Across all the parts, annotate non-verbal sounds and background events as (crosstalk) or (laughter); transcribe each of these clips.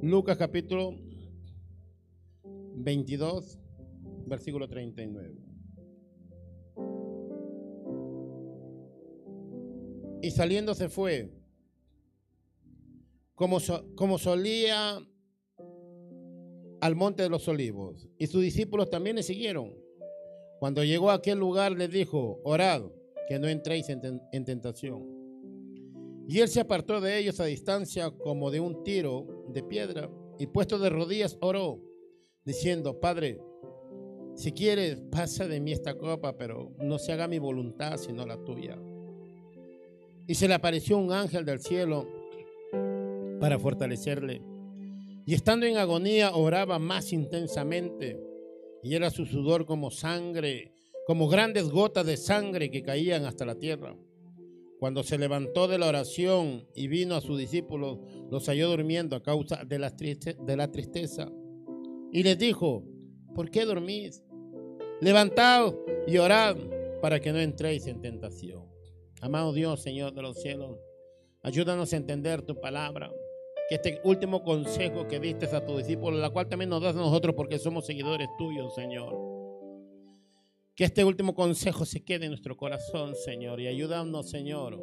Lucas capítulo 22, versículo 39. Y saliendo se fue, como, como solía al monte de los olivos, y sus discípulos también le siguieron. Cuando llegó a aquel lugar les dijo, orad, que no entréis en tentación. Y él se apartó de ellos a distancia como de un tiro de piedra y puesto de rodillas oró, diciendo, Padre, si quieres, pasa de mí esta copa, pero no se haga mi voluntad sino la tuya. Y se le apareció un ángel del cielo para fortalecerle. Y estando en agonía, oraba más intensamente. Y era su sudor como sangre, como grandes gotas de sangre que caían hasta la tierra. Cuando se levantó de la oración y vino a sus discípulos, los halló durmiendo a causa de la, de la tristeza. Y les dijo, ¿por qué dormís? Levantaos y orad para que no entréis en tentación. Amado Dios, Señor de los cielos, ayúdanos a entender tu palabra. Que este último consejo que diste a tus discípulos, la cual también nos das a nosotros porque somos seguidores tuyos, Señor que este último consejo se quede en nuestro corazón, Señor, y ayúdanos, Señor,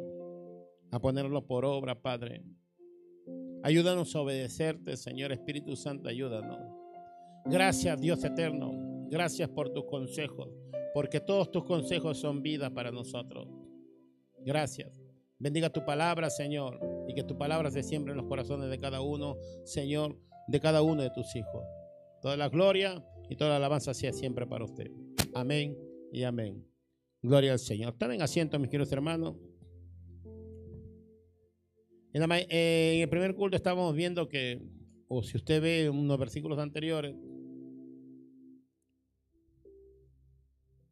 a ponerlo por obra, Padre. Ayúdanos a obedecerte, Señor Espíritu Santo, ayúdanos. Gracias, Dios eterno. Gracias por tus consejos, porque todos tus consejos son vida para nosotros. Gracias. Bendiga tu palabra, Señor, y que tu palabra se siembre en los corazones de cada uno, Señor, de cada uno de tus hijos. Toda la gloria y toda la alabanza sea siempre para usted. Amén y amén. Gloria al Señor. Tomen asiento, mis queridos hermanos. Eh, en el primer culto estábamos viendo que, o si usted ve unos versículos anteriores,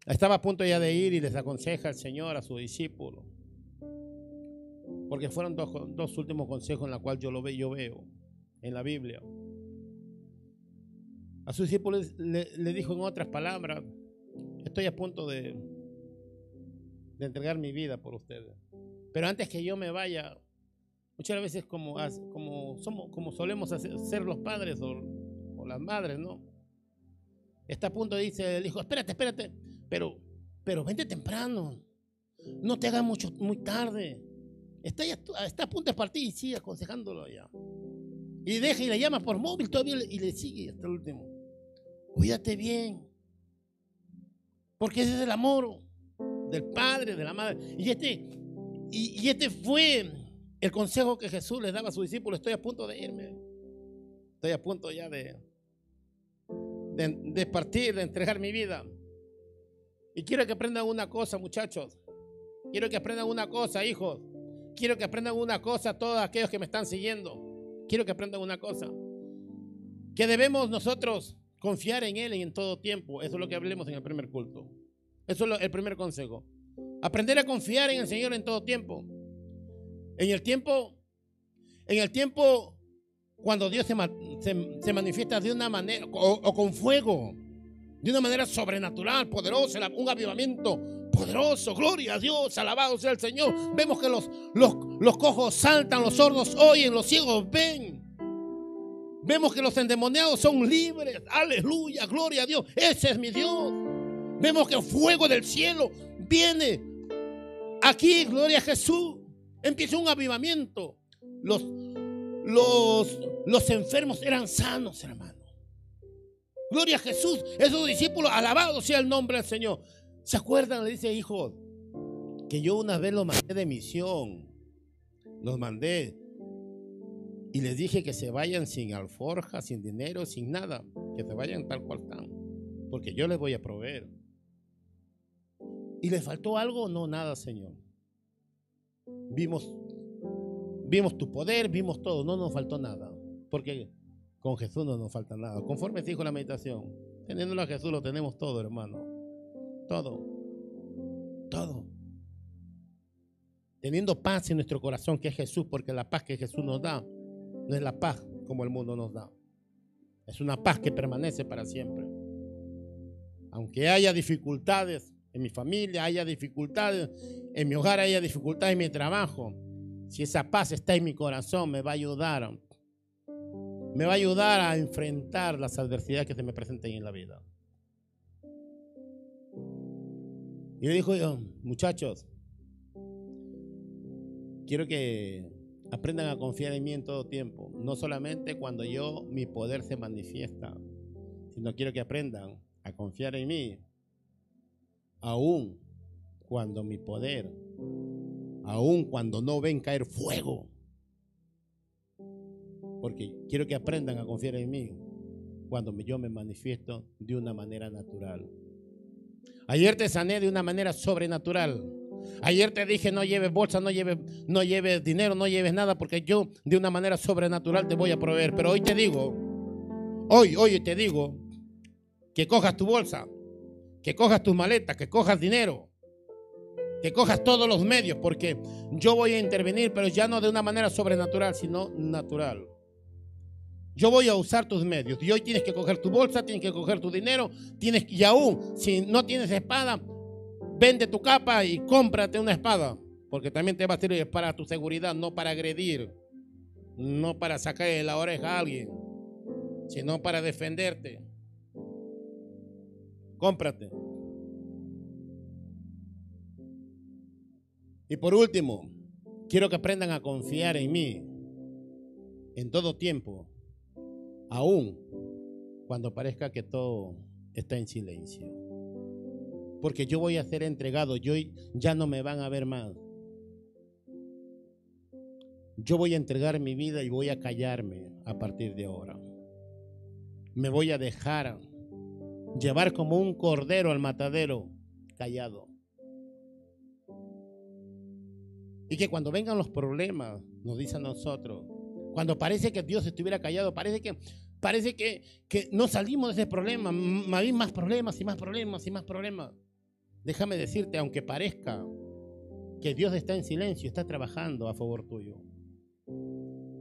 estaba a punto ya de ir y les aconseja el Señor a su discípulo. Porque fueron dos, últimos consejos en los cuales yo lo veo, en la Biblia. A sus discípulos le dijo en otras palabras, estoy a punto de, de entregar mi vida por ustedes. Pero antes que yo me vaya, muchas veces como, como, somos, como solemos ser los padres o, las madres, ¿no? Está a punto, dice el hijo, espérate, espérate, pero, pero vente temprano, no te hagas mucho, muy tarde. Está, está a punto de partir y sigue aconsejándolo ya. Y deja y le llama por móvil todavía y le sigue hasta el último. Cuídate bien. Porque ese es el amor del padre, de la madre. Y este, y, este fue el consejo que Jesús le daba a sus discípulos. Estoy a punto de irme. Estoy a punto ya de, de, partir, de entregar mi vida. Y quiero que aprendan una cosa, muchachos. Quiero que aprendan una cosa, hijos. Quiero que aprendan una cosa todos aquellos que me están siguiendo. Quiero que aprendan una cosa. Que debemos nosotros Confiar en Él en todo tiempo. Eso es lo que hablemos en el primer culto. Eso es el primer consejo. Aprender a confiar en el Señor en todo tiempo. En el tiempo, en el tiempo cuando Dios se, manifiesta de una manera, o, con fuego, de una manera sobrenatural, poderosa, un avivamiento poderoso. Gloria a Dios, alabado sea el Señor. Vemos que los, los, los cojos saltan, los sordos oyen, los ciegos ven. Vemos que los endemoniados son libres. Aleluya, gloria a Dios. Ese es mi Dios. Vemos que el fuego del cielo viene aquí, gloria a Jesús. Empieza un avivamiento. Los, los, los enfermos eran sanos, hermano. Gloria a Jesús. Esos discípulos, alabado sea el nombre del Señor. ¿Se acuerdan? Le dice, hijo, que yo una vez los mandé de misión. Los mandé y les dije que se vayan sin alforja, sin dinero, sin nada. Que se vayan tal cual están. Porque yo les voy a proveer. ¿Y les faltó algo? No, nada, Señor. Vimos, vimos tu poder, vimos todo. No nos faltó nada. Porque con Jesús no nos falta nada. Conforme dijo la meditación, teniéndolo a Jesús lo tenemos todo, hermano. Todo. Todo. Teniendo paz en nuestro corazón, que es Jesús, porque la paz que Jesús nos da no es la paz como el mundo nos da. Es una paz que permanece para siempre. Aunque haya dificultades en mi familia, haya dificultades en mi hogar, haya dificultades en mi trabajo, si esa paz está en mi corazón, me va a ayudar me va a ayudar a enfrentar las adversidades que se me presenten en la vida. Y le dijo muchachos, quiero que aprendan a confiar en mí en todo tiempo, no solamente cuando yo, mi poder se manifiesta, sino quiero que aprendan a confiar en mí, aún cuando mi poder, aún cuando no ven caer fuego, porque quiero que aprendan a confiar en mí cuando yo me manifiesto de una manera natural. Ayer te sané de una manera sobrenatural. Ayer te dije no lleves bolsa, no lleves, no lleves dinero, no lleves nada, porque yo de una manera sobrenatural te voy a proveer. Pero hoy te digo, hoy, hoy te digo que cojas tu bolsa, que cojas tus maletas, que cojas dinero, que cojas todos los medios, porque yo voy a intervenir, pero ya no de una manera sobrenatural, sino natural. Yo voy a usar tus medios. Y hoy tienes que coger tu bolsa, tienes que coger tu dinero, tienes y aún si no tienes espada, vende tu capa y cómprate una espada, porque también te va a servir para tu seguridad, no para agredir, no para sacarle la oreja a alguien, sino para defenderte. Cómprate. Y por último, quiero que aprendan a confiar en mí en todo tiempo aún cuando parezca que todo está en silencio. Porque yo voy a ser entregado, yo ya no me van a ver más. Yo voy a entregar mi vida y voy a callarme a partir de ahora. Me voy a dejar llevar como un cordero al matadero callado. Y que cuando vengan los problemas, nos dice a nosotros, cuando parece que Dios estuviera callado, parece que, parece que, que no salimos de ese problema. Hay más problemas y más problemas y más problemas. Déjame decirte, aunque parezca que Dios está en silencio, está trabajando a favor tuyo.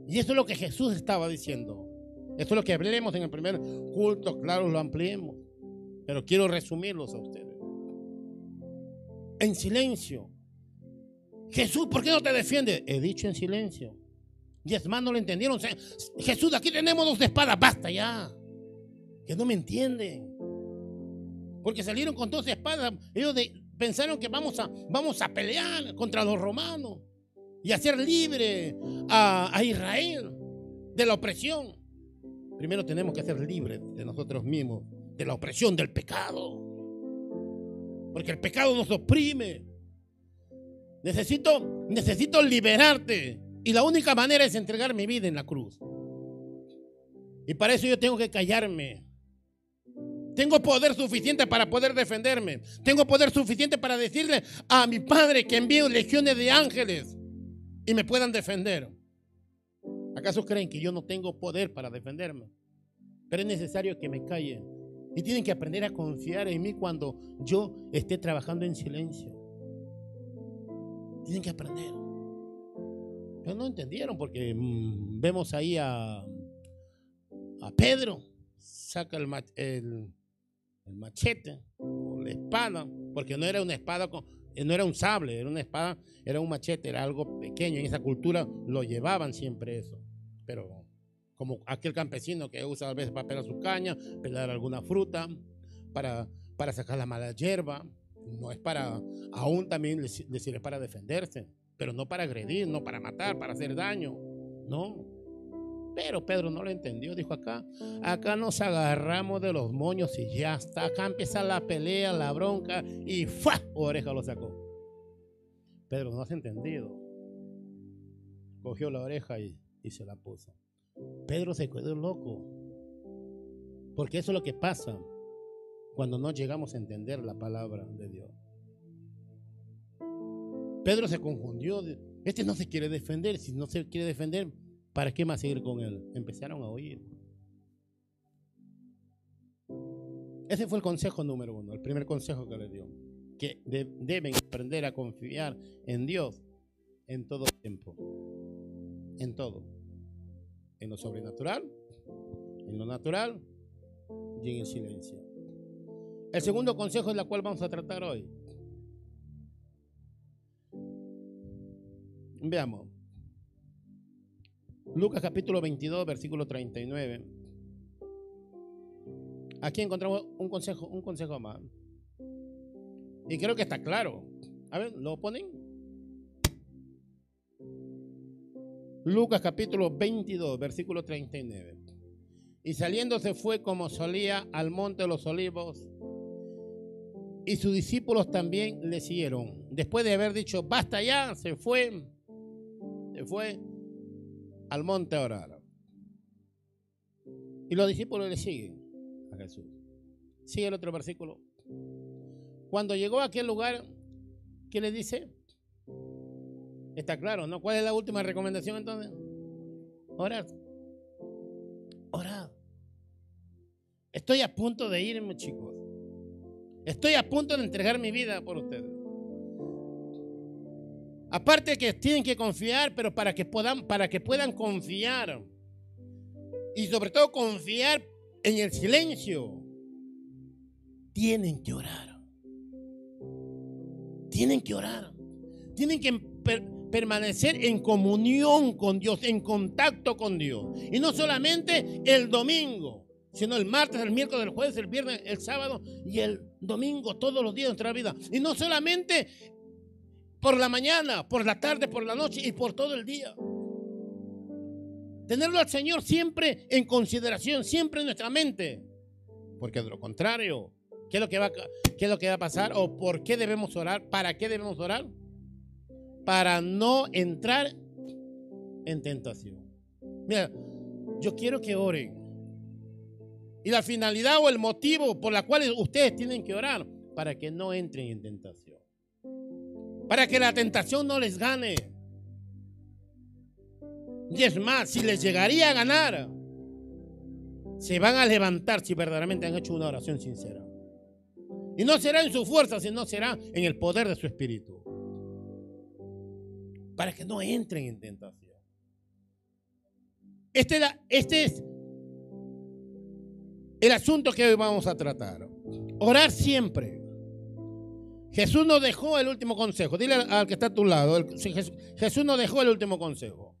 Y eso es lo que Jesús estaba diciendo. Eso es lo que hablaremos en el primer culto, claro, lo ampliemos. Pero quiero resumirlos a ustedes. En silencio. Jesús, ¿por qué no te defiende? He dicho en silencio. Y es más, no lo entendieron. Jesús, aquí tenemos dos espadas, basta ya. Que no me entienden. Porque salieron con dos espadas. Ellos pensaron que vamos a, vamos a pelear contra los romanos y hacer libre a, a Israel de la opresión. Primero tenemos que ser libres de nosotros mismos, de la opresión del pecado. Porque el pecado nos oprime. Necesito, necesito liberarte y la única manera es entregar mi vida en la cruz. Y para eso yo tengo que callarme. Tengo poder suficiente para poder defenderme. Tengo poder suficiente para decirle a mi Padre que envíe legiones de ángeles y me puedan defender. ¿Acaso creen que yo no tengo poder para defenderme? Pero es necesario que me calle. Y tienen que aprender a confiar en mí cuando yo esté trabajando en silencio. Tienen que aprender. Pero no entendieron porque mm, vemos ahí a, a Pedro, saca el, machete o la espada, porque no era una espada, con, no era un sable, era una espada, era un machete, era algo pequeño. En esa cultura lo llevaban siempre eso. Pero como aquel campesino que usa a veces para pelar su caña, pelar alguna fruta, para, para sacar la mala hierba, no es para, aún también decir, es para defenderse pero no para agredir, no para matar, para hacer daño. No. Pero Pedro no lo entendió. Dijo acá, acá nos agarramos de los moños y ya está. Acá empieza la pelea, la bronca y ¡fua! Oreja lo sacó. Pedro no has entendido. Cogió la oreja y, y se la puso. Pedro se quedó loco. Porque eso es lo que pasa cuando no llegamos a entender la palabra de Dios. Pedro se confundió. Este no se quiere defender. Si no se quiere defender, ¿para qué más seguir con él? Empezaron a oír. Ese fue el consejo número uno, el primer consejo que le dio. Que deben aprender a confiar en Dios en todo tiempo. En todo. En lo sobrenatural, en lo natural y en el silencio. El segundo consejo es la cual vamos a tratar hoy. Veamos. Lucas capítulo 22, versículo 39. Aquí encontramos un consejo, un consejo más. Y creo que está claro. A ver, ¿lo ponen? Lucas capítulo 22, versículo 39. Y saliendo se fue como solía al monte de los olivos. Y sus discípulos también le siguieron. Después de haber dicho, basta ya, se fue. Se fue al monte a orar. Y los discípulos le siguen a Jesús. Sigue el otro versículo. Cuando llegó a aquel lugar, ¿qué le dice? Está claro, ¿no? ¿Cuál es la última recomendación entonces? Orad. Orad. Estoy a punto de irme, chicos. Estoy a punto de entregar mi vida por ustedes. Aparte que tienen que confiar, pero para que puedan, para que puedan confiar. Y sobre todo confiar en el silencio. Tienen que orar. Tienen que orar. Tienen que permanecer en comunión con Dios, en contacto con Dios. Y no solamente el domingo, sino el martes, el miércoles, el jueves, el viernes, el sábado y el domingo, todos los días de nuestra vida. Y no solamente por la mañana, por la tarde, por la noche y por todo el día. Tenerlo al Señor siempre en consideración, siempre en nuestra mente. Porque de lo contrario, ¿qué es lo que va, a pasar? ¿O por qué debemos orar? ¿Para qué debemos orar? Para no entrar en tentación. Mira, yo quiero que oren. Y la finalidad o el motivo por la cual ustedes tienen que orar, para que no entren en tentación para que la tentación no les gane. Y es más, si les llegaría a ganar, se van a levantar si verdaderamente han hecho una oración sincera. Y no será en su fuerza, sino será en el poder de su espíritu. Para que no entren en tentación. Este, este es el asunto que hoy vamos a tratar. Orar siempre. Jesús nos dejó el último consejo. Dile al que está a tu lado. Jesús nos dejó el último consejo.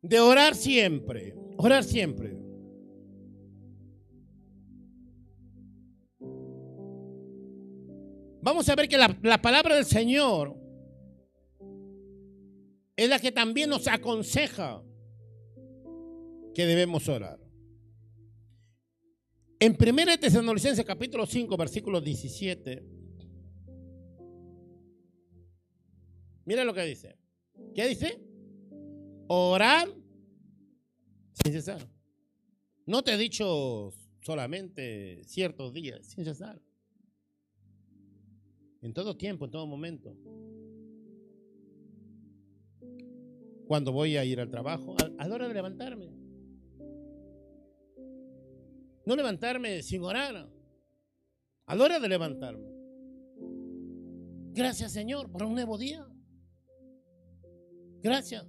De orar siempre. Orar siempre. Vamos a ver que la, la palabra del Señor es la que también nos aconseja que debemos orar. En 1 Tesalonicenses capítulo 5, versículo 17. Mira lo que dice. ¿Qué dice? Orar sin cesar. No te he dicho solamente ciertos días, sin cesar. En todo tiempo, en todo momento. Cuando voy a ir al trabajo, a la hora de levantarme. No levantarme sin orar. A la hora de levantarme. Gracias Señor por un nuevo día. Gracias.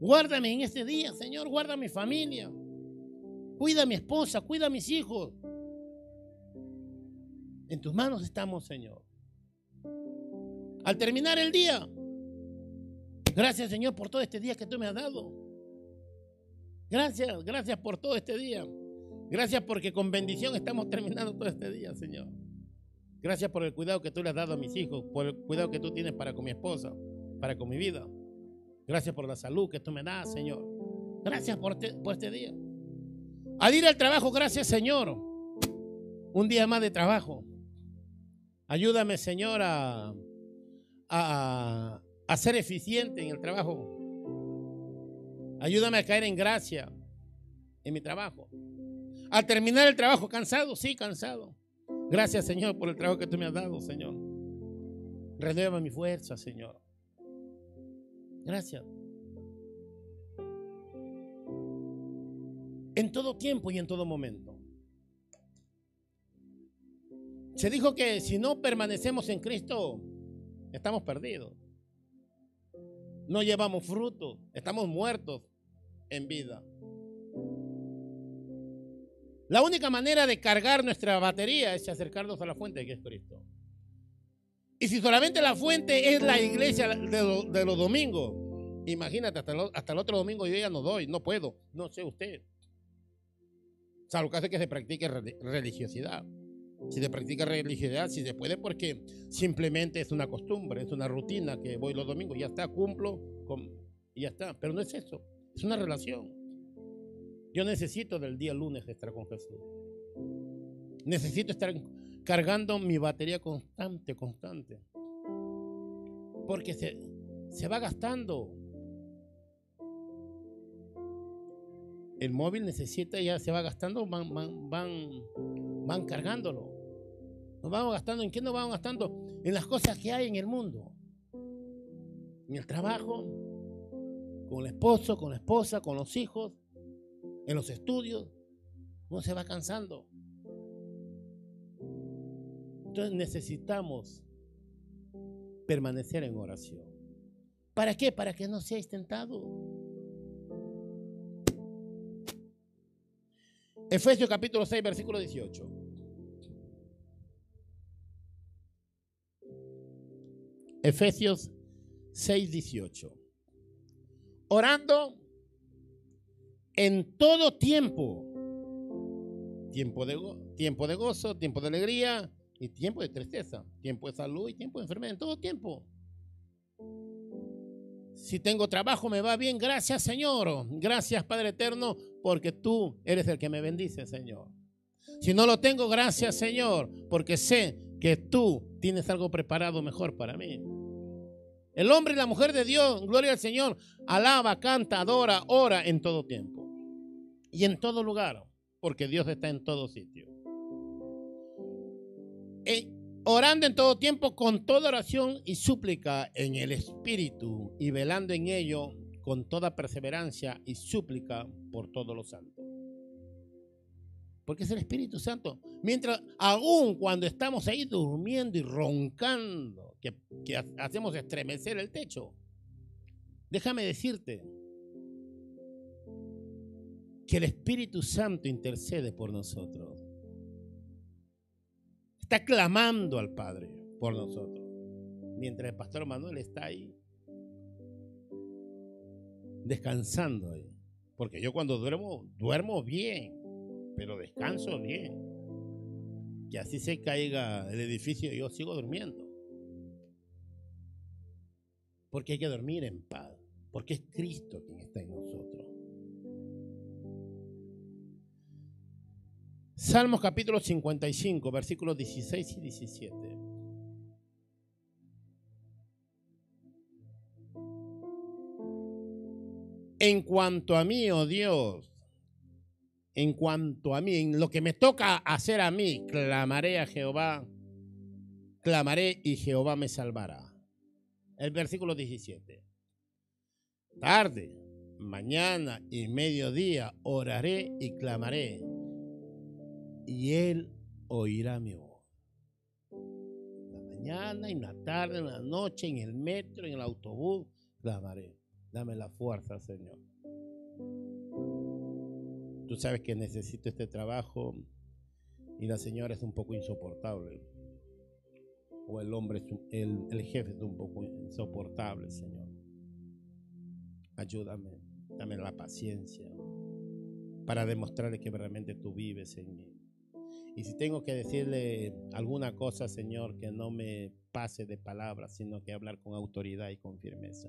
Guárdame en este día, Señor. Guarda a mi familia. Cuida a mi esposa, cuida a mis hijos. En tus manos estamos, Señor. Al terminar el día, gracias, Señor, por todo este día que tú me has dado. Gracias, gracias por todo este día. Gracias porque con bendición estamos terminando todo este día, Señor. Gracias por el cuidado que tú le has dado a mis hijos, por el cuidado que tú tienes para con mi esposa, para con mi vida. Gracias por la salud que tú me das, Señor. Gracias por, este día. Al ir al trabajo, gracias, Señor. Un día más de trabajo. Ayúdame, Señor, a, a, a ser eficiente en el trabajo. Ayúdame a caer en gracia en mi trabajo. Al terminar el trabajo, cansado, sí, cansado. Gracias, Señor, por el trabajo que tú me has dado, Señor. Renueva mi fuerza, Señor. Gracias. En todo tiempo y en todo momento. Se dijo que si no permanecemos en Cristo, estamos perdidos. No llevamos fruto, estamos muertos en vida. La única manera de cargar nuestra batería es acercarnos a la fuente que es Cristo. Y si solamente la fuente es la iglesia de, los domingos, imagínate, hasta, el otro domingo yo ya no doy, no puedo, no sé usted. O sea, lo que hace que se practique religiosidad. Si se practica religiosidad, si se puede, porque simplemente es una costumbre, es una rutina que voy los domingos, ya está, cumplo y ya está. Pero no es eso, es una relación. Yo necesito del día lunes estar con Jesús. Necesito estar cargando mi batería constante, constante. Porque se, se va gastando. El móvil necesita, ya se va gastando, van, van, van, van cargándolo. Nos vamos gastando, ¿en qué nos vamos gastando? En las cosas que hay en el mundo. En el trabajo, con el esposo, con la esposa, con los hijos, en los estudios. Uno se va cansando. Entonces necesitamos permanecer en oración. ¿Para qué? Para que no seáis tentados. Efesios capítulo 6, versículo 18. Efesios 6, 18. Orando en todo tiempo. Tiempo de, tiempo de gozo, tiempo de alegría y tiempo de tristeza. Tiempo de salud y tiempo de enfermedad. En todo tiempo. Si tengo trabajo, me va bien. Gracias, Señor. Gracias, Padre Eterno, porque tú eres el que me bendice, Señor. Si no lo tengo, gracias, Señor, porque sé que tú tienes algo preparado mejor para mí. El hombre y la mujer de Dios, gloria al Señor, alaba, canta, adora, ora en todo tiempo y en todo lugar, porque Dios está en todo sitio. Eh, orando en todo tiempo con toda oración y súplica en el Espíritu y velando en ello con toda perseverancia y súplica por todos los santos. Porque es el Espíritu Santo. Mientras, aún cuando estamos ahí durmiendo y roncando, que, hacemos estremecer el techo, déjame decirte que el Espíritu Santo intercede por nosotros está clamando al Padre por nosotros. Mientras el pastor Manuel está ahí, descansando ahí. Porque yo cuando duermo, duermo bien, pero descanso bien. Que así se caiga el edificio, yo sigo durmiendo. Porque hay que dormir en paz. Porque es Cristo quien está en nosotros. Salmos capítulo 55, versículos 16 y 17. En cuanto a mí, oh Dios, en cuanto a mí, en lo que me toca hacer a mí, clamaré a Jehová, clamaré y Jehová me salvará. El versículo 17. Tarde, mañana y mediodía oraré y clamaré y Él oirá mi voz. La mañana, en la tarde, en la noche, en el metro, en el autobús, clamaré. Dame la fuerza, Señor. Tú sabes que necesito este trabajo y la señora es un poco insoportable. O el hombre, el, el jefe es un poco insoportable, Señor. Ayúdame, dame la paciencia para demostrarle que realmente tú vives en mí. Y si tengo que decirle alguna cosa, Señor, que no me pase de palabras, sino que hablar con autoridad y con firmeza.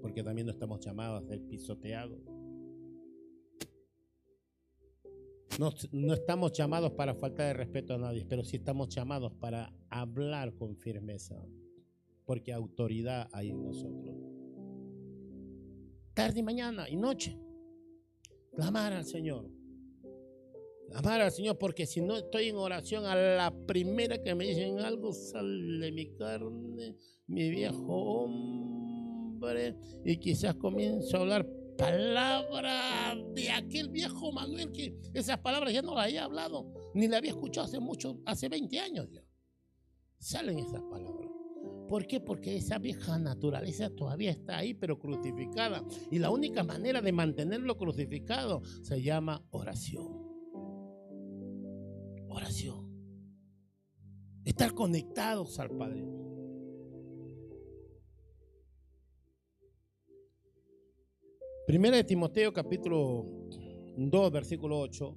Porque también no estamos llamados a ser pisoteados. No, no, estamos llamados para falta de respeto a nadie, pero sí estamos llamados para hablar con firmeza, porque autoridad hay en nosotros. Tarde y mañana y noche, clamar al Señor. Amar al Señor, porque si no estoy en oración, a la primera que me dicen algo, sale mi carne, mi viejo hombre, y quizás comienzo a hablar palabras de aquel viejo Manuel, que esas palabras ya no las había hablado, ni las había escuchado hace mucho, hace 20 años ya. Salen esas palabras. ¿Por qué? Porque esa vieja naturaleza todavía está ahí, pero crucificada. Y la única manera de mantenerlo crucificado se llama oración oración. Estar conectados al Padre. Primera de Timoteo capítulo 2 versículo 8.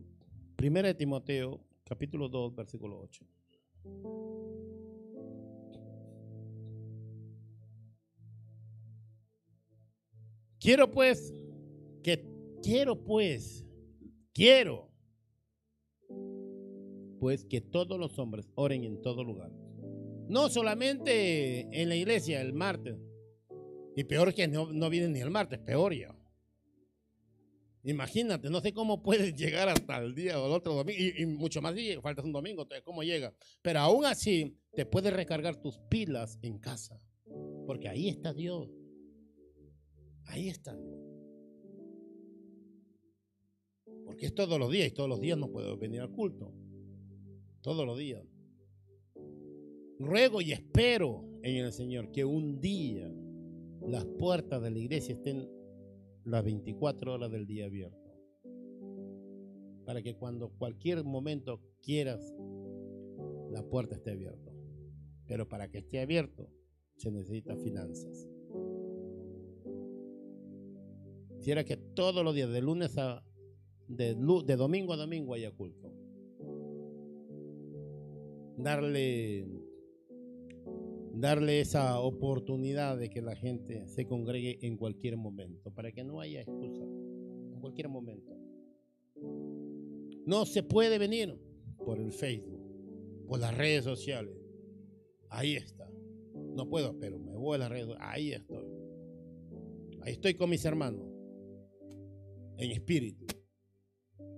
Primera de Timoteo capítulo 2 versículo 8. Quiero pues que quiero pues quiero pues que todos los hombres oren en todo lugar. No solamente en la iglesia el martes. Y peor que no, no vienen ni el martes, peor ya. Imagínate, no sé cómo puedes llegar hasta el día o el otro domingo, y, mucho más, y falta un domingo, entonces, ¿cómo llega? Pero aún así, te puedes recargar tus pilas en casa, porque ahí está Dios. Ahí está Dios. Porque es todos los días, y todos los días no puedo venir al culto. Todos los días. Ruego y espero en el Señor que un día las puertas de la iglesia estén las 24 horas del día abierto. Para que cuando cualquier momento quieras, la puerta esté abierta. Pero para que esté abierto, se necesita finanzas. Quisiera que todos los días, de lunes a de, de domingo a domingo haya culto. Darle darle esa oportunidad de que la gente se congregue en cualquier momento, para que no haya excusa, en cualquier momento. No se puede venir por el Facebook, por las redes sociales. Ahí está. No puedo, pero me voy a las redes. Ahí estoy. Ahí estoy con mis hermanos. En espíritu.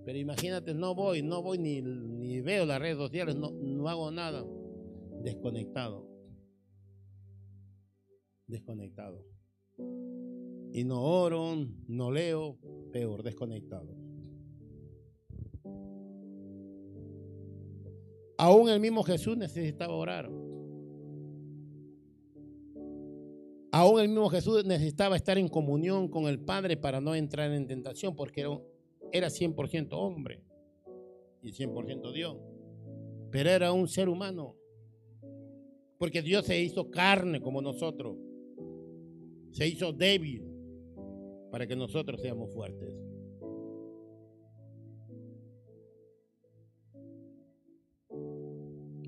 Pero imagínate, no voy, no voy ni, ni veo las redes sociales, no, no hago nada. Desconectado desconectado. Y no oro, no leo, peor, desconectado. Aún el mismo Jesús necesitaba orar. Aún el mismo Jesús necesitaba estar en comunión con el Padre para no entrar en tentación, porque era 100% hombre y 100% Dios. Pero era un ser humano, porque Dios se hizo carne como nosotros se hizo débil para que nosotros seamos fuertes.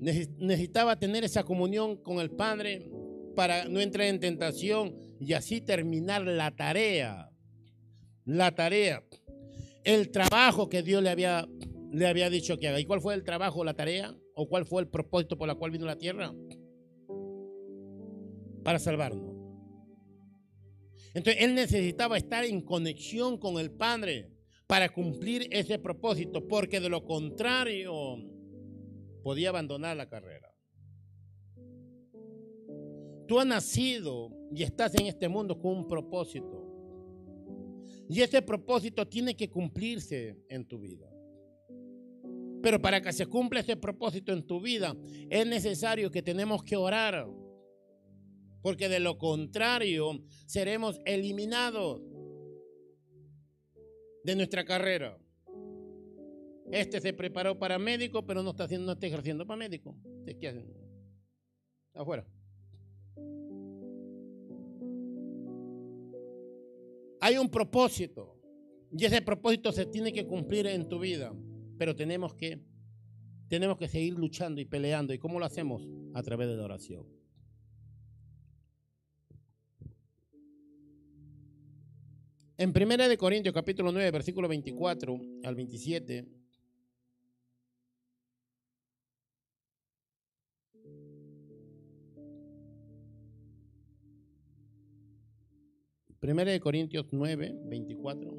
Necesitaba tener esa comunión con el Padre para no entrar en tentación y así terminar la tarea. La tarea. El trabajo que Dios le había, le había dicho que haga. ¿Y cuál fue el trabajo, la tarea? ¿O cuál fue el propósito por el cual vino la tierra? Para salvarnos. Entonces él necesitaba estar en conexión con el Padre para cumplir ese propósito, porque de lo contrario podía abandonar la carrera. Tú has nacido y estás en este mundo con un propósito. Y ese propósito tiene que cumplirse en tu vida. Pero para que se cumpla ese propósito en tu vida, es necesario que tenemos que orar porque de lo contrario seremos eliminados de nuestra carrera. Este se preparó para médico, pero no está, haciendo, no está ejerciendo para médico. ¿Qué hacen? Afuera. Hay un propósito y ese propósito se tiene que cumplir en tu vida, pero tenemos que tenemos que seguir luchando y peleando. ¿Y cómo lo hacemos? A través de la oración. En 1 de Corintios capítulo 9, versículo 24 al 27. Primera de Corintios 9, 24.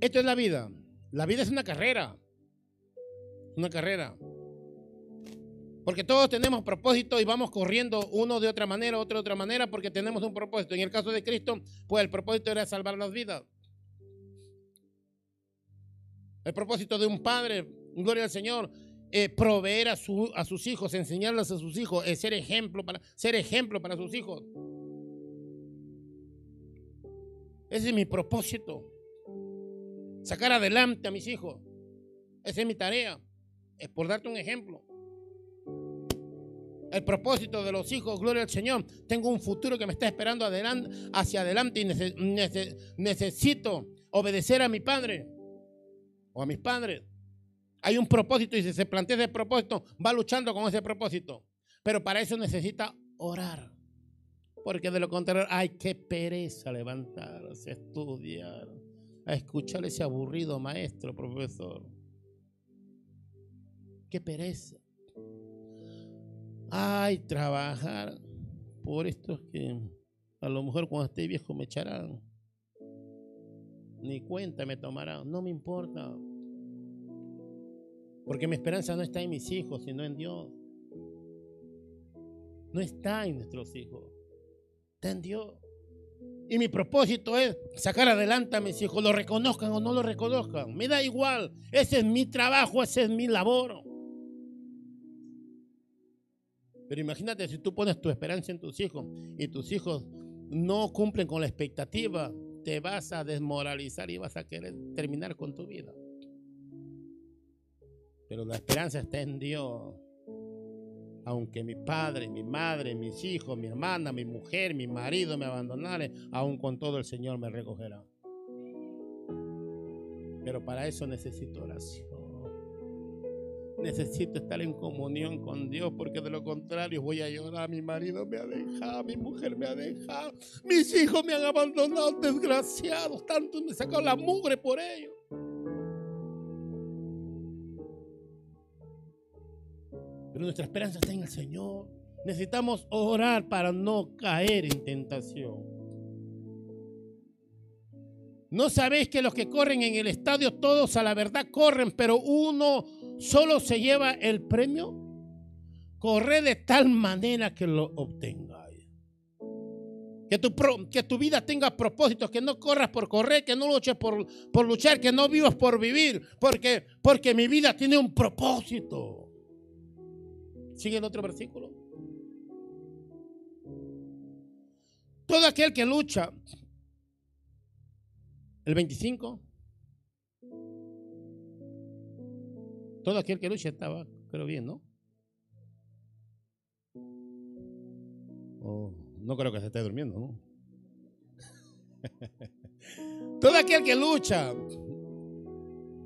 Esto es la vida. La vida es una carrera. Una carrera. Porque todos tenemos propósito y vamos corriendo uno de otra manera, otro de otra manera, porque tenemos un propósito. En el caso de Cristo, pues el propósito era salvar las vidas. El propósito de un padre, gloria al Señor, eh, proveer a, su, a sus hijos, enseñarles a sus hijos, es ser ejemplo para, ser ejemplo para sus hijos. Ese es mi propósito. Sacar adelante a mis hijos. Esa es mi tarea. Es por darte un ejemplo. El propósito de los hijos, gloria al Señor. Tengo un futuro que me está esperando adelante, hacia adelante y necesito obedecer a mi padre o a mis padres. Hay un propósito y si se plantea ese propósito, va luchando con ese propósito. Pero para eso necesita orar. Porque de lo contrario, ay, qué pereza levantarse, estudiar, a escuchar ese aburrido maestro, profesor. Qué pereza. Ay, trabajar por estos que a lo mejor cuando esté viejo me echarán. Ni cuenta me tomarán. No me importa. Porque mi esperanza no está en mis hijos, sino en Dios. No está en nuestros hijos. Está en Dios. Y mi propósito es sacar adelante a mis hijos, lo reconozcan o no lo reconozcan. Me da igual. Ese es mi trabajo, ese es mi labor. Pero imagínate si tú pones tu esperanza en tus hijos y tus hijos no cumplen con la expectativa, te vas a desmoralizar y vas a querer terminar con tu vida. Pero la esperanza está en Dios. Aunque mi padre, mi madre, mis hijos, mi hermana, mi mujer, mi marido me abandonaren, aún con todo el Señor me recogerá. Pero para eso necesito oración. Necesito estar en comunión con Dios porque de lo contrario voy a llorar. Mi marido me ha dejado, mi mujer me ha dejado, mis hijos me han abandonado, desgraciados. Tanto me sacado la mugre por ellos. Pero nuestra esperanza está en el Señor. Necesitamos orar para no caer en tentación. ¿No sabéis que los que corren en el estadio todos a la verdad corren, pero uno solo se lleva el premio? Corre de tal manera que lo obtengáis. Que tu, que tu vida tenga propósitos, que no corras por correr, que no luches por, por luchar, que no vivas por vivir, porque, porque mi vida tiene un propósito. Sigue el otro versículo. Todo aquel que lucha el 25. Todo aquel que lucha estaba, creo bien, ¿no? Oh, no creo que se esté durmiendo, ¿no? (laughs) todo aquel que lucha,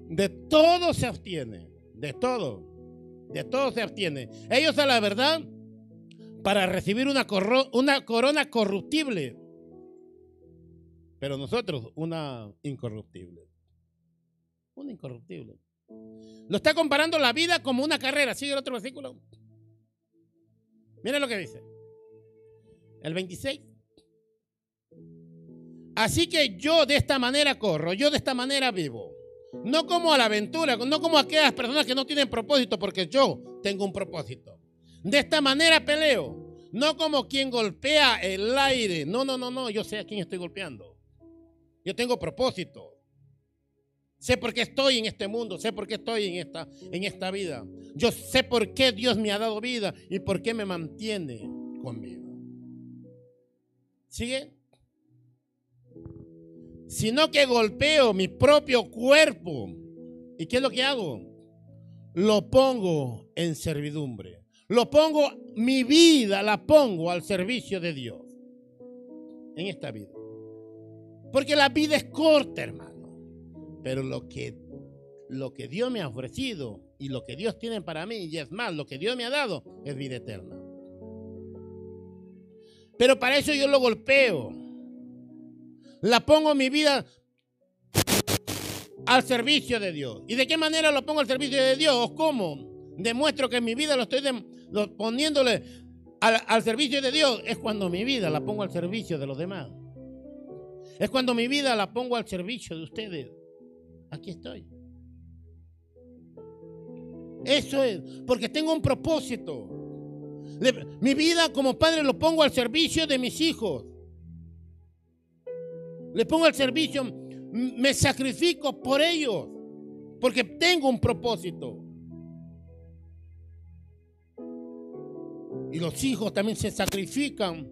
de todo se abstiene, de todo, de todo se abstiene. Ellos a la verdad, para recibir una, una corona corruptible, pero nosotros, una incorruptible. Una incorruptible. Lo está comparando la vida como una carrera. Sigue el otro versículo. Miren lo que dice. El 26. Así que yo de esta manera corro, yo de esta manera vivo. No como a la aventura, no como aquellas personas que no tienen propósito, porque yo tengo un propósito. De esta manera peleo, no como quien golpea el aire. No, no, no, no, yo sé a quién estoy golpeando. Yo tengo propósito. Sé por qué estoy en este mundo, sé por qué estoy en esta, en esta vida. Yo sé por qué Dios me ha dado vida y por qué me mantiene conmigo. ¿Sigue? Sino que golpeo mi propio cuerpo. ¿Y qué es lo que hago? Lo pongo en servidumbre. Lo pongo, mi vida la pongo al servicio de Dios en esta vida. Porque la vida es corta, hermano. Pero lo que, lo que Dios me ha ofrecido y lo que Dios tiene para mí, y es más, lo que Dios me ha dado, es vida eterna. Pero para eso yo lo golpeo. La pongo mi vida al servicio de Dios. ¿Y de qué manera lo pongo al servicio de Dios? ¿Cómo? Demuestro que mi vida lo estoy poniéndole al servicio de Dios. Es cuando mi vida la pongo al servicio de los demás. Es cuando mi vida la pongo al servicio de ustedes. Aquí estoy. Eso es, porque tengo un propósito. mi vida como padre lo pongo al servicio de mis hijos. Le pongo al servicio, me sacrifico por ellos, porque tengo un propósito. Y los hijos también se sacrifican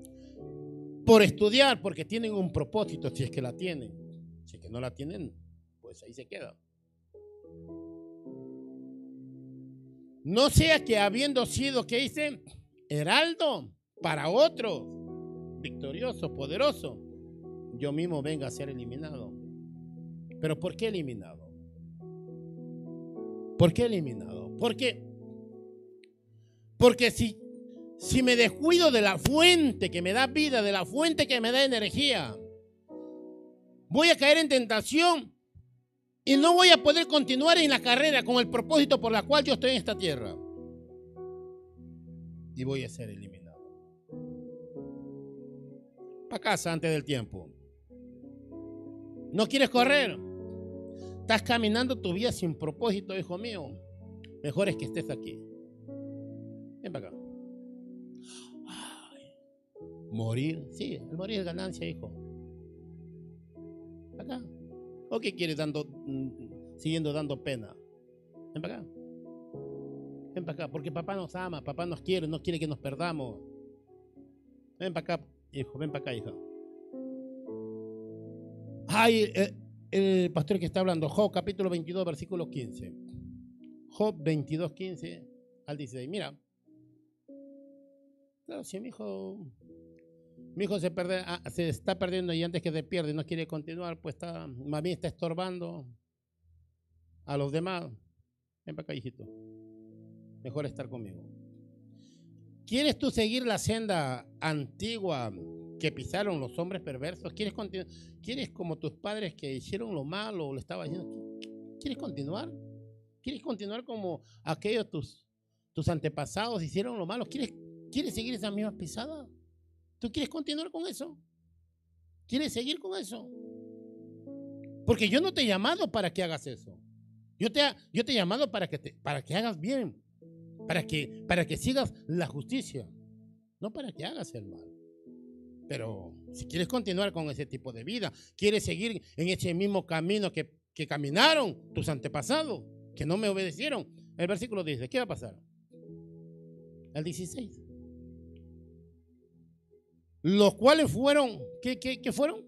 por estudiar, porque tienen un propósito, si es que la tienen. Si es que no la tienen, pues ahí se queda. No sea que habiendo sido, ¿qué dice? Heraldo para otros, victorioso, poderoso, yo mismo venga a ser eliminado. Pero ¿por qué eliminado? ¿Por qué eliminado? Porque, porque si, si me descuido de la fuente que me da vida, de la fuente que me da energía, voy a caer en tentación y no voy a poder continuar en la carrera con el propósito por la cual yo estoy en esta tierra. Y voy a ser eliminado. Para casa antes del tiempo. ¿No quieres correr? Estás caminando tu vida sin propósito, hijo mío. Mejor es que estés aquí. Ven para acá. morir. Sí, el morir es ganancia, hijo. Acá. ¿O qué quieres dando, mm, siguiendo dando pena? Ven para acá. Ven para acá, porque papá nos ama, papá nos quiere, no quiere que nos perdamos. Ven para acá, hijo, ven para acá, hija. Ay, eh, el, pastor que está hablando, Job capítulo 22, versículo 15. Job 22, 15 al 16. Mira, claro, si mi hijo mi hijo se, pierde, ah, se está perdiendo y antes que se pierde no quiere continuar, pues está, bien está estorbando a los demás. Ven para acá, hijito. Mejor estar conmigo. ¿Quieres tú seguir la senda antigua que pisaron los hombres perversos? ¿Quieres, ¿Quieres como tus padres que hicieron lo malo, lo estaba haciendo? ¿Quieres continuar? ¿Quieres continuar como aquellos tus, tus antepasados hicieron lo malo? ¿Quieres, ¿Quieres seguir esa misma pisada? ¿Tú quieres continuar con eso? ¿Quieres seguir con eso? Porque yo no te he llamado para que hagas eso. Yo te, yo te he llamado para que, te, para que hagas bien, para que, para que sigas la justicia, no para que hagas el mal. Pero si quieres continuar con ese tipo de vida, quieres seguir en ese mismo camino que, que caminaron tus antepasados, que no me obedecieron, el versículo dice, ¿qué va a pasar? El 16 los cuales fueron, ¿qué, qué, fueron?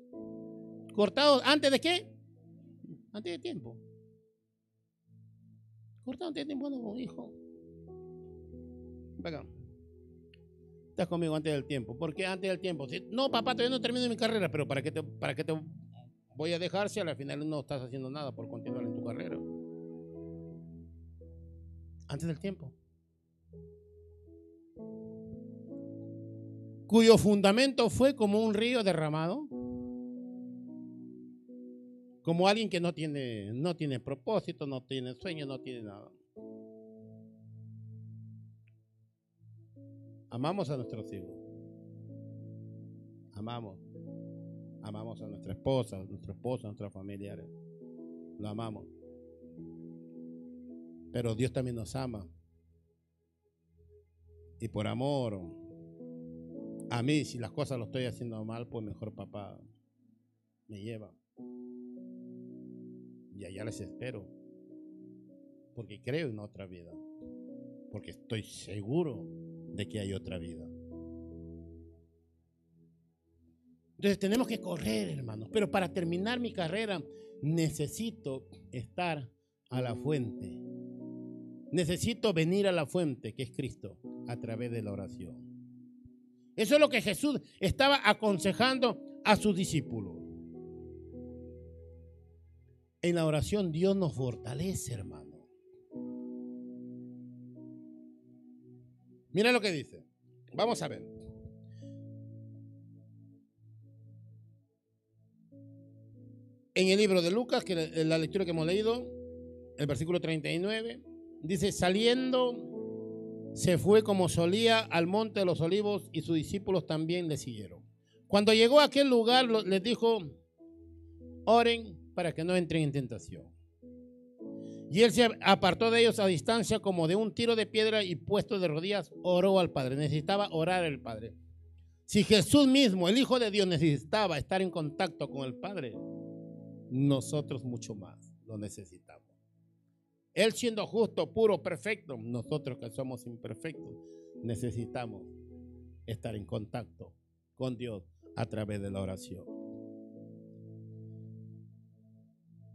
Cortados antes de qué? Antes de tiempo. Cortados antes de tiempo, no, hijo. Venga. Estás conmigo antes del tiempo. ¿Por qué antes del tiempo? no, papá, todavía no termino mi carrera, pero ¿para qué te, para qué te voy a dejar si al final no estás haciendo nada por continuar en tu carrera? Antes del tiempo. Cuyo fundamento fue como un río derramado, como alguien que no tiene, no tiene propósito, no tiene sueño, no tiene nada. Amamos a nuestros hijos. Amamos. Amamos a nuestra esposa, a nuestro esposo, a nuestros familiares. Lo amamos. Pero Dios también nos ama. Y por amor a mí, si las cosas lo estoy haciendo mal, pues mejor papá me lleva. Y allá les espero. Porque creo en otra vida. Porque estoy seguro de que hay otra vida. Entonces tenemos que correr, hermanos. Pero para terminar mi carrera necesito estar a la fuente. Necesito venir a la fuente, que es Cristo, a través de la oración. Eso es lo que Jesús estaba aconsejando a sus discípulos. En la oración Dios nos fortalece, hermano. Mira lo que dice. Vamos a ver. En el libro de Lucas, que es la lectura que hemos leído, el versículo 39, dice, saliendo se fue como solía al monte de los olivos y sus discípulos también le siguieron. Cuando llegó a aquel lugar les dijo, oren para que no entren en tentación. Y él se apartó de ellos a distancia como de un tiro de piedra y puesto de rodillas oró al Padre. Necesitaba orar al Padre. Si Jesús mismo, el Hijo de Dios, necesitaba estar en contacto con el Padre, nosotros mucho más lo necesitamos. Él siendo justo, puro, perfecto, nosotros que somos imperfectos, necesitamos estar en contacto con Dios a través de la oración.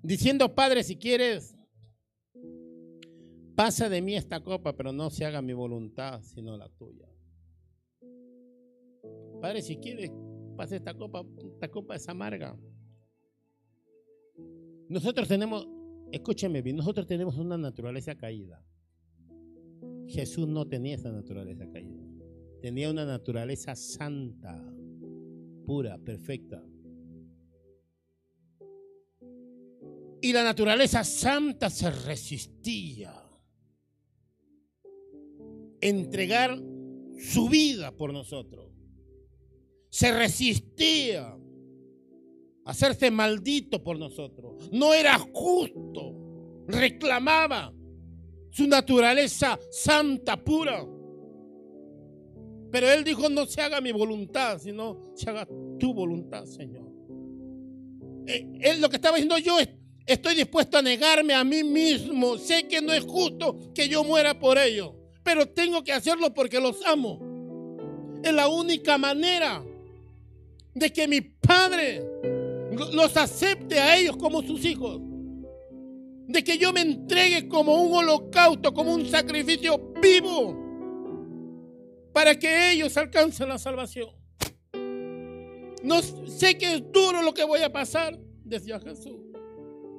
Diciendo, Padre, si quieres, pasa de mí esta copa, pero no se haga mi voluntad, sino la tuya. Padre, si quieres, pase esta copa, esta copa es amarga. Nosotros tenemos, escúcheme bien, nosotros tenemos una naturaleza caída. Jesús no tenía esa naturaleza caída. Tenía una naturaleza santa, pura, perfecta. Y la naturaleza santa se resistía entregar su vida por nosotros. Se resistía hacerse maldito por nosotros. No era justo. Reclamaba su naturaleza santa, pura. Pero él dijo, no se haga mi voluntad, sino se haga tu voluntad, Señor. Eh, él lo que estaba diciendo yo estoy dispuesto a negarme a mí mismo. Sé que no es justo que yo muera por ellos, pero tengo que hacerlo porque los amo. Es la única manera de que mi Padre los acepte a ellos como sus hijos. De que yo me entregue como un holocausto, como un sacrificio vivo para que ellos alcancen la salvación. No sé que es duro lo que voy a pasar, decía Jesús.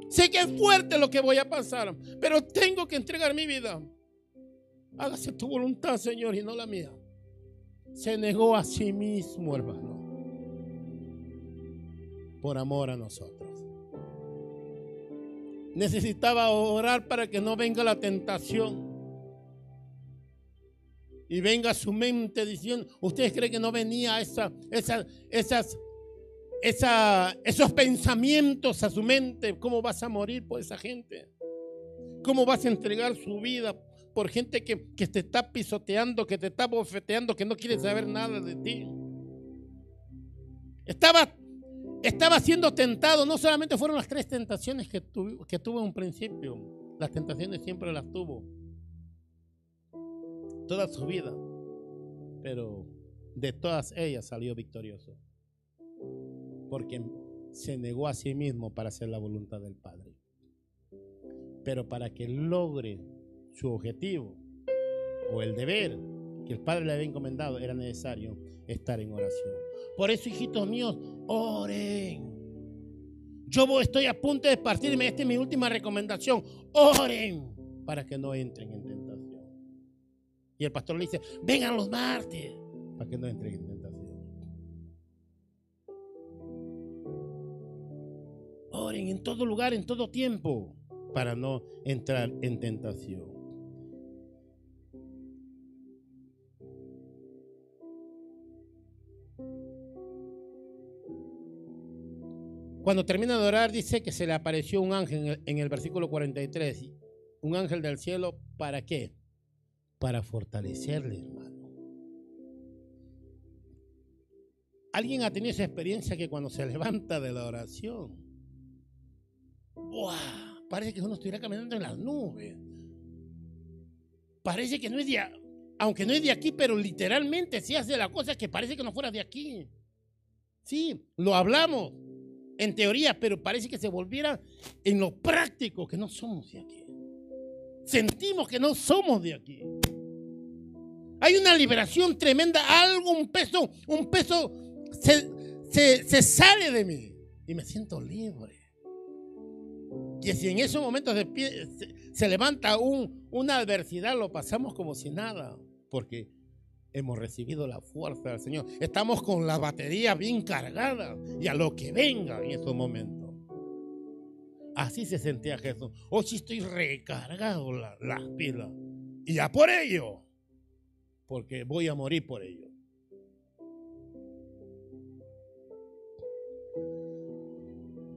Sé que es fuerte lo que voy a pasar, pero tengo que entregar mi vida. Hágase tu voluntad, Señor, y no la mía. Se negó a sí mismo, hermano, por amor a nosotros. Necesitaba orar para que no venga la tentación y venga su mente diciendo, ¿ustedes creen que no venía esa, esa, esas, esa, esos pensamientos a su mente? ¿Cómo vas a morir por esa gente? ¿Cómo vas a entregar su vida por gente que, que te está pisoteando, que te está bofeteando, que no quiere saber nada de ti? Estaba, estaba siendo tentado, no solamente fueron las tres tentaciones que, que tuvo en un principio, las tentaciones siempre las tuvo toda su vida, pero de todas ellas salió victorioso, porque se negó a sí mismo para hacer la voluntad del Padre. Pero para que logre su objetivo o el deber que el Padre le había encomendado, era necesario estar en oración. Por eso, hijitos míos, oren. Yo estoy a punto de partirme. Esta es mi última recomendación. Oren para que no entren en tentación. Y el pastor le dice, vengan los martes, para que no entren en tentación. Oren en todo lugar, en todo tiempo, para no entrar en tentación. Cuando termina de orar, dice que se le apareció un ángel en el, versículo 43. Un ángel del cielo, ¿para qué? para fortalecerle, hermano. ¿Alguien ha tenido esa experiencia que cuando se (laughs) levanta de la oración, parece que uno estuviera caminando en las nubes? Parece que no es de, aunque no es de aquí, pero literalmente sí hace la cosa que parece que no fuera de aquí. Sí, lo hablamos en teoría, pero parece que se volviera en lo práctico que no somos de aquí. Sentimos que no somos de aquí. Hay una liberación tremenda, algo, un peso, un peso se, sale de mí y me siento libre. Y si en esos momentos se, levanta un, una adversidad, lo pasamos como si nada, porque hemos recibido la fuerza del Señor. Estamos con la batería bien cargada y a lo que venga en esos momentos. Así se sentía Jesús. Hoy sí estoy recargado las pilas. Y ya por ello porque voy a morir por ello.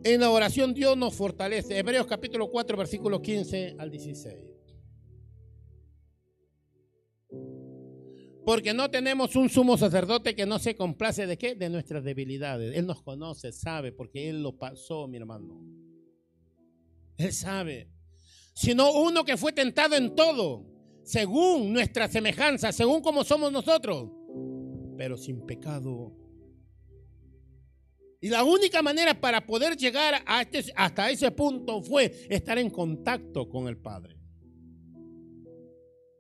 En la oración Dios nos fortalece. Hebreos capítulo 4, versículo 15 al 16. Porque no tenemos un sumo sacerdote que no se complace de qué? De nuestras debilidades. Él nos conoce, sabe, porque Él lo pasó, mi hermano. Él sabe. Sino uno que fue tentado en todo, según nuestra semejanza, según como somos nosotros, pero sin pecado. Y la única manera para poder llegar a este, hasta ese punto fue estar en contacto con el Padre.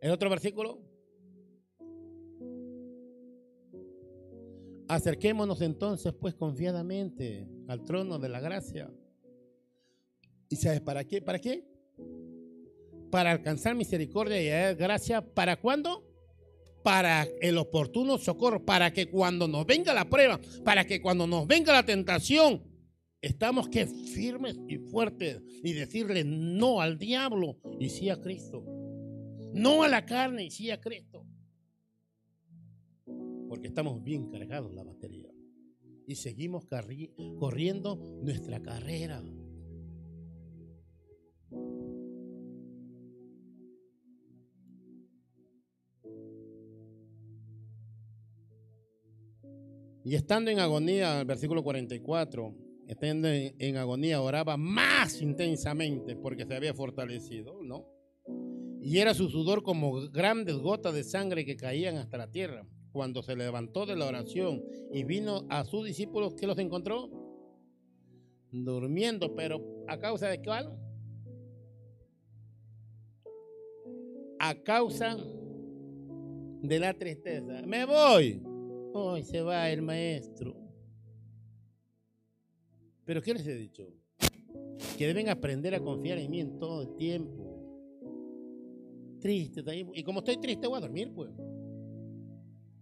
El otro versículo. Acerquémonos entonces, pues, confiadamente al trono de la gracia. ¿Y sabes para qué? ¿Para qué? Para alcanzar misericordia y gracia. ¿Para cuándo? Para el oportuno socorro. Para que cuando nos venga la prueba, para que cuando nos venga la tentación, estamos que firmes y fuertes y decirle no al diablo y sí a Cristo. No a la carne y sí a Cristo. Porque estamos bien cargados la batería. Y seguimos corriendo nuestra carrera. Y estando en agonía, el versículo 44, estando en, agonía, oraba más intensamente porque se había fortalecido, ¿no? Y era su sudor como grandes gotas de sangre que caían hasta la tierra. Cuando se levantó de la oración y vino a sus discípulos, ¿qué los encontró? Durmiendo, pero ¿a causa de cuál? A causa de la tristeza. Me voy. Hoy se va el maestro. Pero ¿qué les he dicho? Que deben aprender a confiar en mí en todo el tiempo. Triste, y como estoy triste voy a dormir, pues.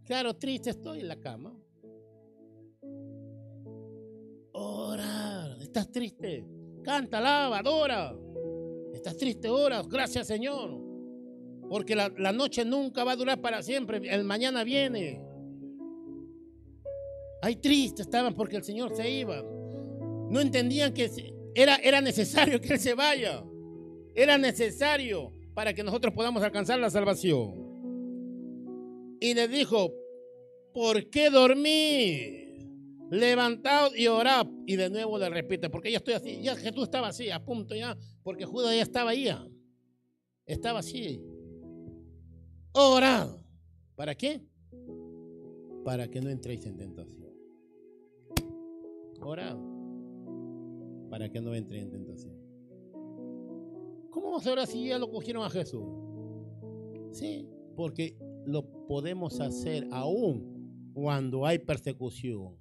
Claro, triste estoy en la cama. Ora, estás triste. Canta, alaba, adora. Estás triste, ora. Gracias, Señor. Porque la, noche nunca va a durar para siempre. El mañana viene. Ay, triste estaban porque el Señor se iba. No entendían que era, era necesario que Él se vaya. Era necesario para que nosotros podamos alcanzar la salvación. Y les dijo, ¿por qué dormí? Levantaos y orad. Y de nuevo le repite, porque ya estoy así. Ya Jesús estaba así, a punto ya, porque Judas ya estaba ahí. Estaba así. Orad. ¿Para qué? Para que no entréis en tentación. Orad para que no entre en tentación. ¿Cómo vamos a orar si ya lo cogieron a Jesús? Sí, porque lo podemos hacer aún cuando hay persecución.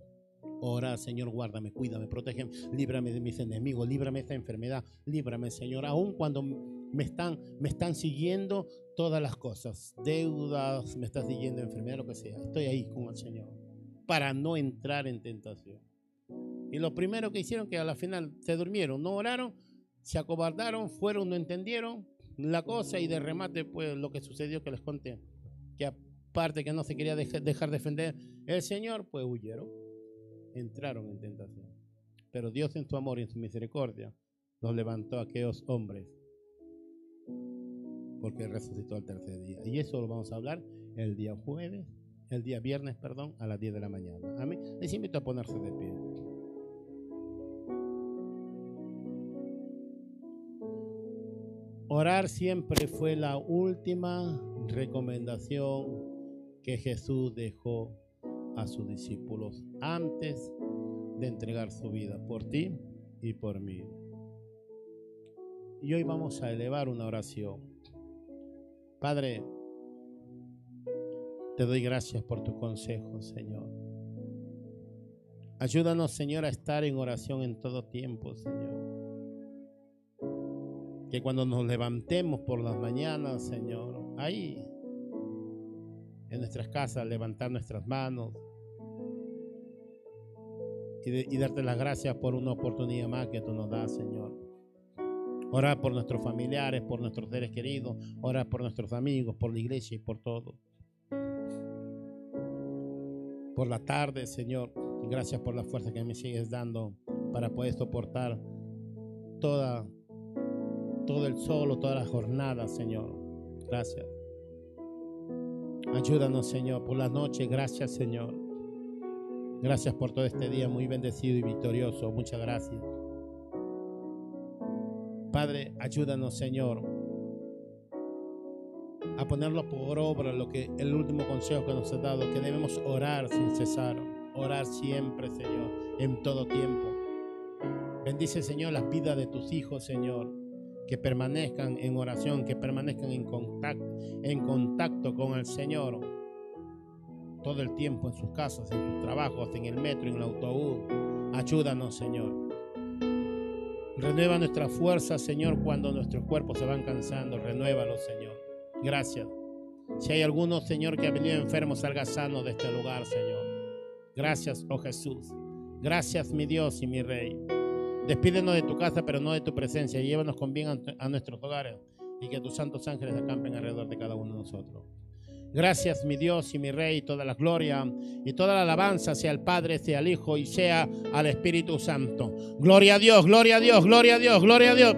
Ora, Señor, guárdame, cuídame, protégeme, líbrame de mis enemigos, líbrame de esta enfermedad, líbrame, Señor, aún cuando me están, me están siguiendo todas las cosas, deudas, me está siguiendo enfermedad, lo que sea. Estoy ahí con el Señor para no entrar en tentación. Y lo primero que hicieron que a la final se durmieron, no oraron, se acobardaron, fueron, no entendieron la cosa y de remate pues lo que sucedió que les conté, que aparte que no se quería dejar defender el Señor, pues huyeron, entraron en tentación. Pero Dios en su amor y en su misericordia los levantó a aquellos hombres porque resucitó al tercer día. Y eso lo vamos a hablar el día jueves, el día viernes, perdón, a las 10 de la mañana. Amén. Les invito a ponerse de pie. Orar siempre fue la última recomendación que Jesús dejó a sus discípulos antes de entregar su vida por ti y por mí. Y hoy vamos a elevar una oración. Padre, te doy gracias por tu consejo, Señor. Ayúdanos, Señor, a estar en oración en todo tiempo, Señor que cuando nos levantemos por las mañanas, Señor, ahí en nuestras casas, levantar nuestras manos y, darte las gracias por una oportunidad más que tú nos das, Señor. Orar por nuestros familiares, por nuestros seres queridos, orar por nuestros amigos, por la iglesia y por todo. Por la tarde, Señor, gracias por la fuerza que me sigues dando para poder soportar toda todo el sol o toda la jornada, Señor. Gracias. Ayúdanos, Señor, por la noche. Gracias, Señor. Gracias por todo este día muy bendecido y victorioso. Muchas gracias. Padre, ayúdanos, Señor, a ponerlo por obra lo que el último consejo que nos ha dado, que debemos orar sin cesar, orar siempre, Señor, en todo tiempo. Bendice, Señor, las vidas de tus hijos, Señor que permanezcan en oración, que permanezcan en contacto, en contacto con el Señor todo el tiempo en sus casas, en sus trabajos, en el metro, en el autobús. Ayúdanos, Señor. Renueva nuestra fuerza, Señor, cuando nuestros cuerpos se van cansando. Renuévalo, Señor. Gracias. Si hay alguno, Señor, que ha venido enfermo, salga sano de este lugar, Señor. Gracias, oh Jesús. Gracias, mi Dios y mi Rey. Despídenos de tu casa, pero no de tu presencia. Llévanos con bien a nuestros hogares y que tus santos ángeles acampen alrededor de cada uno de nosotros. Gracias, mi Dios y mi Rey, toda la gloria y toda la alabanza sea al Padre, sea al Hijo y sea al Espíritu Santo. Gloria a Dios, gloria a Dios, gloria a Dios, gloria a Dios.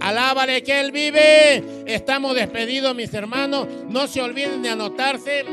Alábale que Él vive. Estamos despedidos, mis hermanos. No se olviden de anotarse.